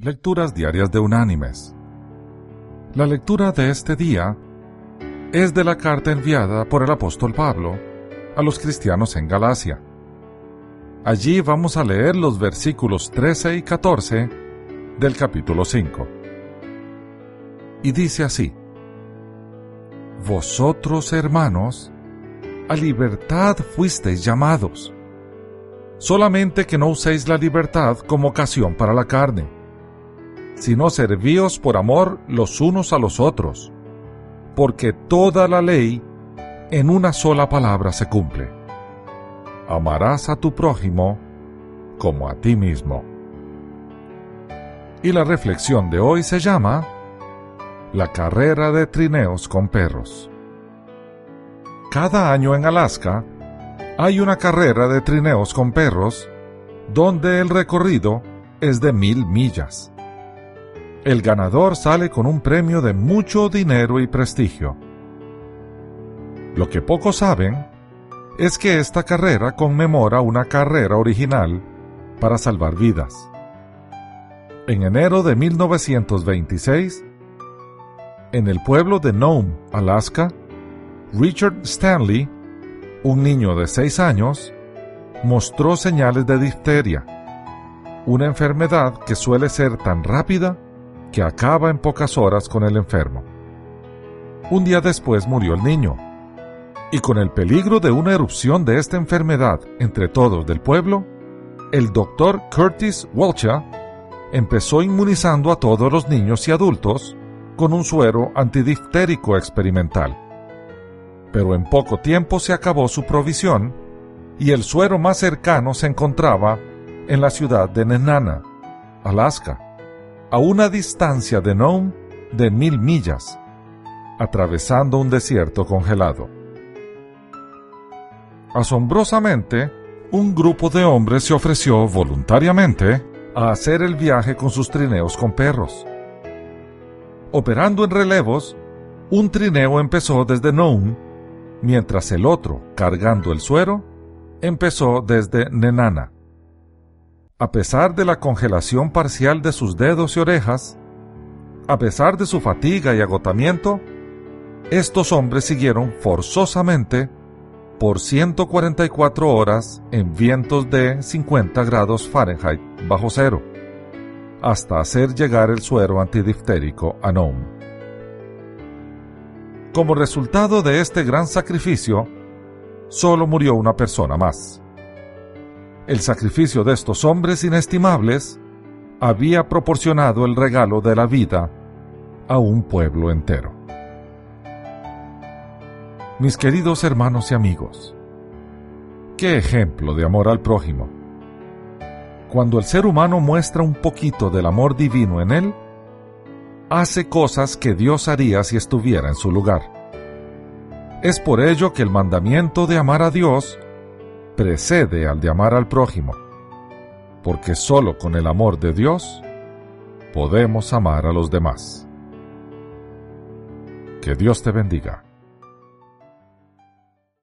Lecturas Diarias de Unánimes. La lectura de este día es de la carta enviada por el apóstol Pablo a los cristianos en Galacia. Allí vamos a leer los versículos 13 y 14 del capítulo 5. Y dice así, Vosotros, hermanos, a libertad fuisteis llamados, solamente que no uséis la libertad como ocasión para la carne sino servíos por amor los unos a los otros, porque toda la ley en una sola palabra se cumple. Amarás a tu prójimo como a ti mismo. Y la reflexión de hoy se llama La carrera de trineos con perros. Cada año en Alaska hay una carrera de trineos con perros donde el recorrido es de mil millas el ganador sale con un premio de mucho dinero y prestigio. Lo que pocos saben es que esta carrera conmemora una carrera original para salvar vidas. En enero de 1926, en el pueblo de Nome, Alaska, Richard Stanley, un niño de 6 años, mostró señales de difteria, una enfermedad que suele ser tan rápida que acaba en pocas horas con el enfermo. Un día después murió el niño, y con el peligro de una erupción de esta enfermedad entre todos del pueblo, el doctor Curtis Walcha empezó inmunizando a todos los niños y adultos con un suero antidiftérico experimental. Pero en poco tiempo se acabó su provisión y el suero más cercano se encontraba en la ciudad de Nenana, Alaska a una distancia de Nome de mil millas, atravesando un desierto congelado. Asombrosamente, un grupo de hombres se ofreció voluntariamente a hacer el viaje con sus trineos con perros. Operando en relevos, un trineo empezó desde Nome, mientras el otro, cargando el suero, empezó desde Nenana. A pesar de la congelación parcial de sus dedos y orejas, a pesar de su fatiga y agotamiento, estos hombres siguieron forzosamente por 144 horas en vientos de 50 grados Fahrenheit bajo cero, hasta hacer llegar el suero antidiftérico a Nome. Como resultado de este gran sacrificio, solo murió una persona más el sacrificio de estos hombres inestimables había proporcionado el regalo de la vida a un pueblo entero. Mis queridos hermanos y amigos, qué ejemplo de amor al prójimo. Cuando el ser humano muestra un poquito del amor divino en él, hace cosas que Dios haría si estuviera en su lugar. Es por ello que el mandamiento de amar a Dios precede al de amar al prójimo, porque solo con el amor de Dios podemos amar a los demás. Que Dios te bendiga.